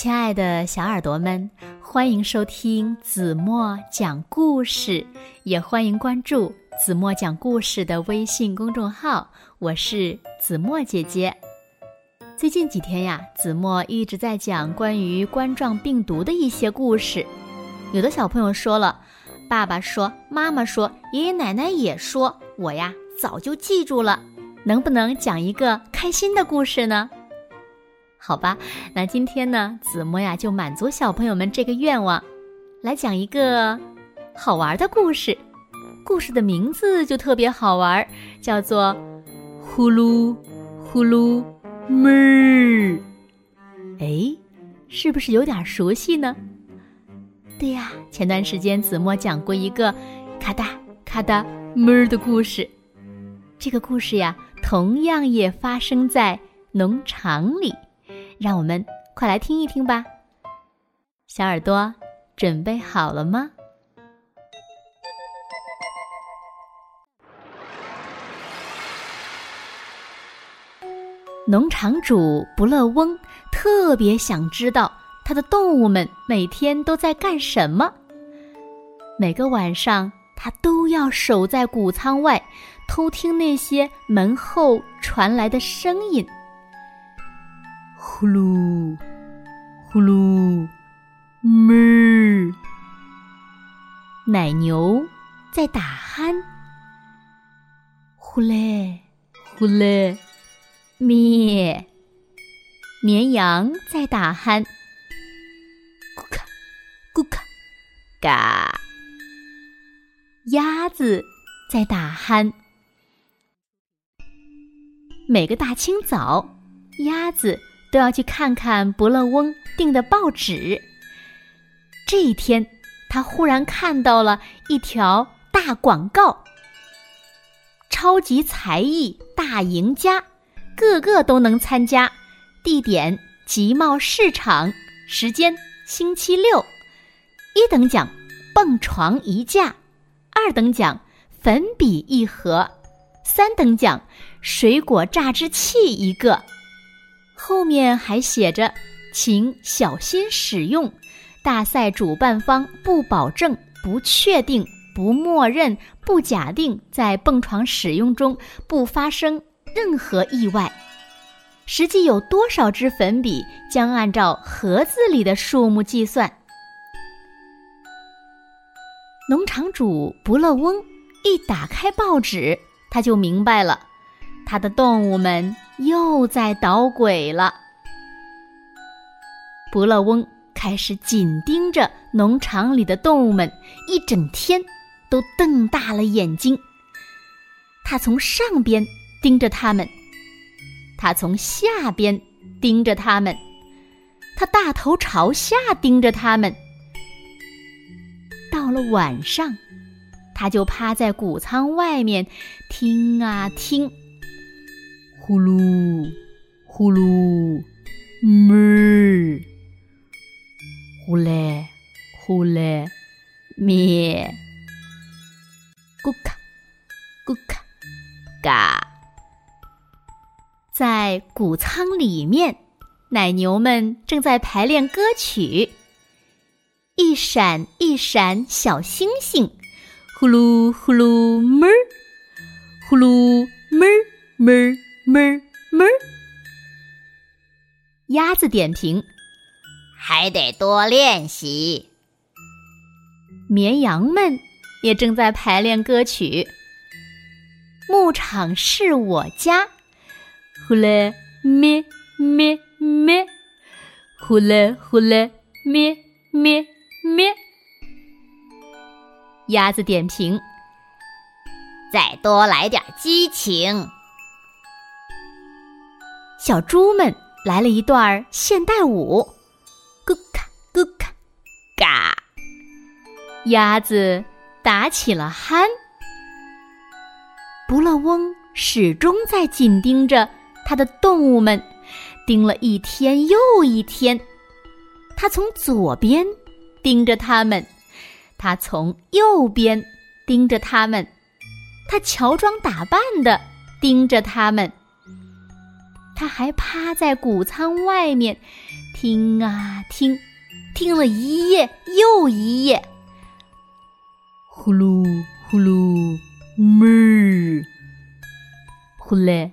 亲爱的小耳朵们，欢迎收听子墨讲故事，也欢迎关注子墨讲故事的微信公众号。我是子墨姐姐。最近几天呀，子墨一直在讲关于冠状病毒的一些故事。有的小朋友说了，爸爸说，妈妈说，爷爷奶奶也说，我呀早就记住了。能不能讲一个开心的故事呢？好吧，那今天呢，子墨呀就满足小朋友们这个愿望，来讲一个好玩的故事。故事的名字就特别好玩，叫做《呼噜呼噜妹儿》。哎，是不是有点熟悉呢？对呀，前段时间子墨讲过一个咔哒咔哒妹儿的故事。这个故事呀，同样也发生在农场里。让我们快来听一听吧，小耳朵准备好了吗？农场主不乐翁特别想知道他的动物们每天都在干什么。每个晚上，他都要守在谷仓外，偷听那些门后传来的声音。呼噜，呼噜，妹儿，奶牛在打鼾。呼嘞，呼嘞，咩，绵羊在打鼾。咕咔，咕咔，嘎，鸭子在打鼾。每个大清早，鸭子。都要去看看伯乐翁订的报纸。这一天，他忽然看到了一条大广告：“超级才艺大赢家，个个都能参加。地点：集贸市场。时间：星期六。一等奖：蹦床一架；二等奖：粉笔一盒；三等奖：水果榨汁器一个。”后面还写着：“请小心使用。大赛主办方不保证、不确定、不默认、不假定在蹦床使用中不发生任何意外。实际有多少支粉笔将按照盒子里的数目计算。”农场主不乐翁一打开报纸，他就明白了，他的动物们。又在捣鬼了。不乐翁开始紧盯着农场里的动物们，一整天都瞪大了眼睛。他从上边盯着他们，他从下边盯着他们，他大头朝下盯着他们。到了晚上，他就趴在谷仓外面听啊听。呼噜，呼噜，妹儿，呼嘞，呼嘞，咩，咕咔，咕咔，嘎。在谷仓里面，奶牛们正在排练歌曲。一闪一闪小星星，呼噜呼噜妹儿，呼噜妹儿妹儿。哞儿哞，鸭子点评：还得多练习。绵羊们也正在排练歌曲。牧场是我家，呼啦咩咩咩，呼啦呼啦咩咩咩。鸭子点评：再多来点激情。小猪们来了一段现代舞，咕咔咕咔，嘎！鸭子打起了鼾。不乐翁始终在紧盯着他的动物们，盯了一天又一天。他从左边盯着他们，他从右边盯着他们，他乔装打扮的盯着他们。他还趴在谷仓外面，听啊听，听了一夜又一夜。呼噜呼噜，哞！呼嘞，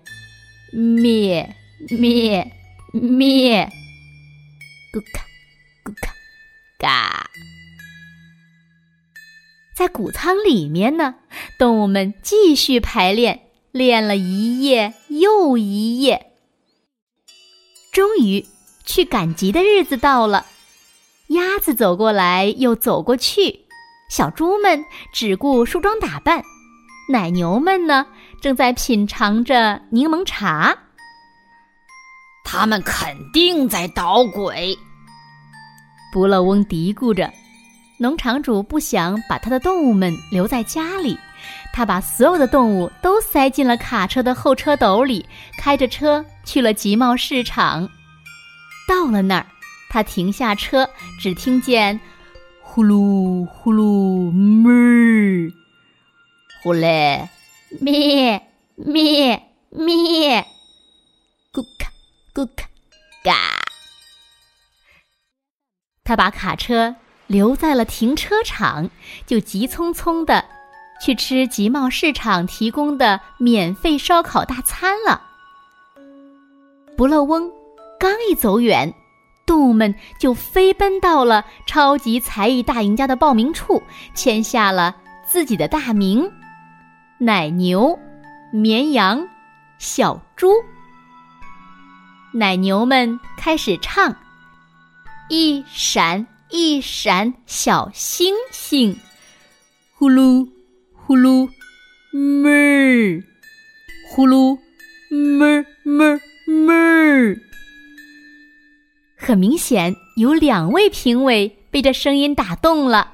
咩咩咩，咕咔咕咔，嘎。在谷仓里面呢，动物们继续排练，练了一夜又一夜。终于，去赶集的日子到了。鸭子走过来又走过去，小猪们只顾梳妆打扮，奶牛们呢，正在品尝着柠檬茶。他们肯定在捣鬼，不乐翁嘀咕着。农场主不想把他的动物们留在家里，他把所有的动物都塞进了卡车的后车斗里，开着车去了集贸市场。到了那儿，他停下车，只听见“呼噜呼噜哞”，“呼嘞咩咩咩”，“咕咔咕咔嘎”，他把卡车。留在了停车场，就急匆匆的去吃集贸市场提供的免费烧烤大餐了。不乐翁刚一走远，动物们就飞奔到了超级才艺大赢家的报名处，签下了自己的大名：奶牛、绵羊、小猪。奶牛们开始唱：一闪。一闪小星星，呼噜呼噜，哞，呼噜哞哞哞。很明显，有两位评委被这声音打动了。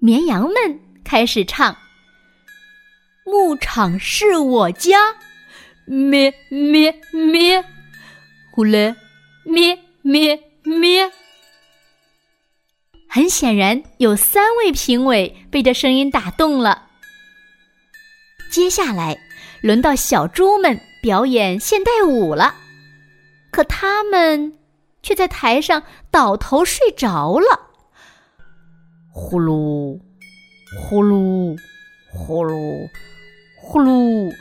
绵羊们开始唱：“牧场是我家，咩咩咩，呼嘞咩咩咩。”很显然，有三位评委被这声音打动了。接下来，轮到小猪们表演现代舞了，可他们却在台上倒头睡着了。呼噜，呼噜，呼噜，呼噜。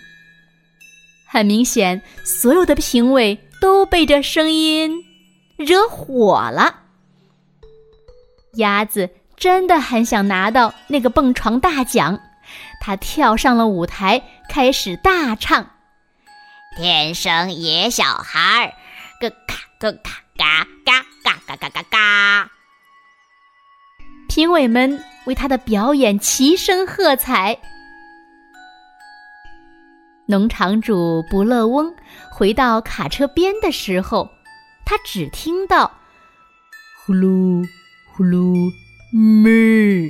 很明显，所有的评委都被这声音惹火了。鸭子真的很想拿到那个蹦床大奖，它跳上了舞台，开始大唱：“天生野小孩儿，咯咔咯咔嘎嘎嘎嘎嘎嘎嘎。”评委们为他的表演齐声喝彩。农场主不乐翁回到卡车边的时候，他只听到“呼噜”。呼噜咩，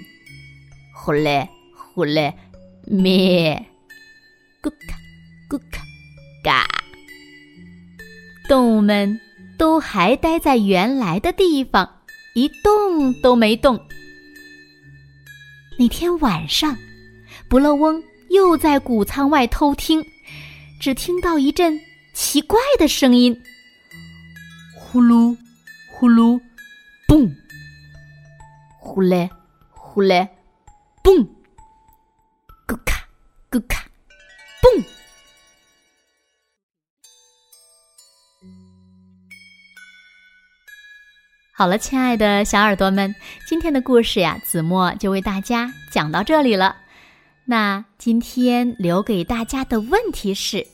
呼嘞呼嘞咩，咕咔咕咔嘎。动物们都还待在原来的地方，一动都没动。那天晚上，不乐翁又在谷仓外偷听，只听到一阵奇怪的声音：呼噜呼噜，嘣。呼嘞，呼嘞，嘣！咕咔，咕咔，好了，亲爱的小耳朵们，今天的故事呀，子墨就为大家讲到这里了。那今天留给大家的问题是：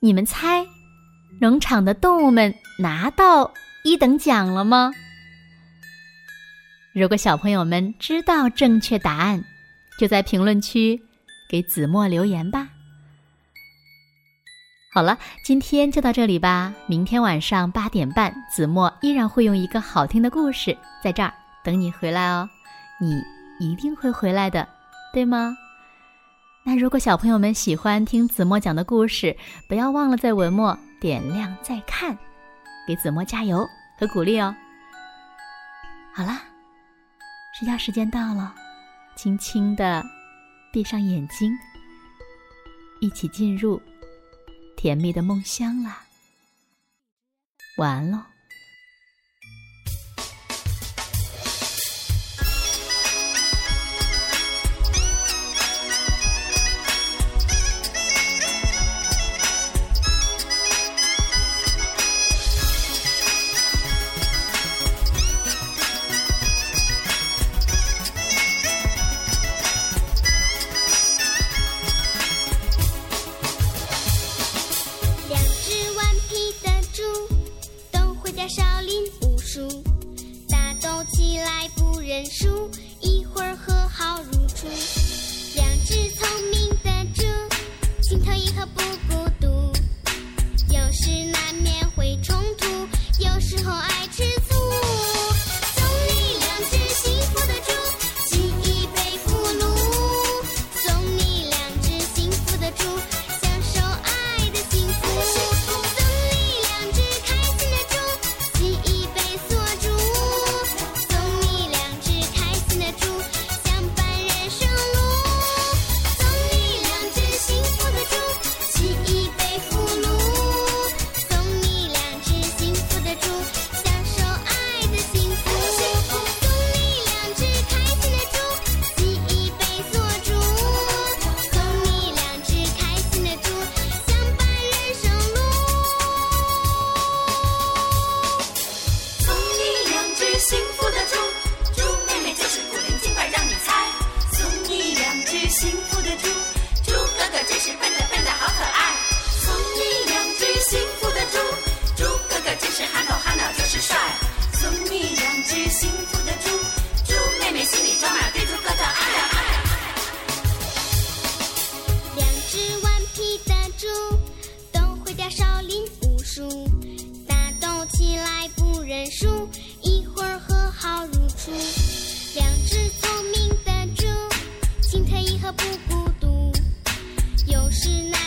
你们猜，农场的动物们拿到一等奖了吗？如果小朋友们知道正确答案，就在评论区给子墨留言吧。好了，今天就到这里吧。明天晚上八点半，子墨依然会用一个好听的故事在这儿等你回来哦。你一定会回来的，对吗？那如果小朋友们喜欢听子墨讲的故事，不要忘了在文末点亮再看，给子墨加油和鼓励哦。好了。睡觉时间到了，轻轻的闭上眼睛，一起进入甜蜜的梦乡啦。晚安喽。心头一颗不孤独，有时难免会冲突，有时候爱吃笨的笨的好可爱。送你两只幸福的猪，猪哥哥真是憨头憨脑就是帅。送你两只幸福的猪，猪妹妹心里装满对猪哥的爱。两只顽皮的猪，都会掉少林武术，打斗起来不认输，一会儿和好如初。两只聪明的猪，心疼一和不。しない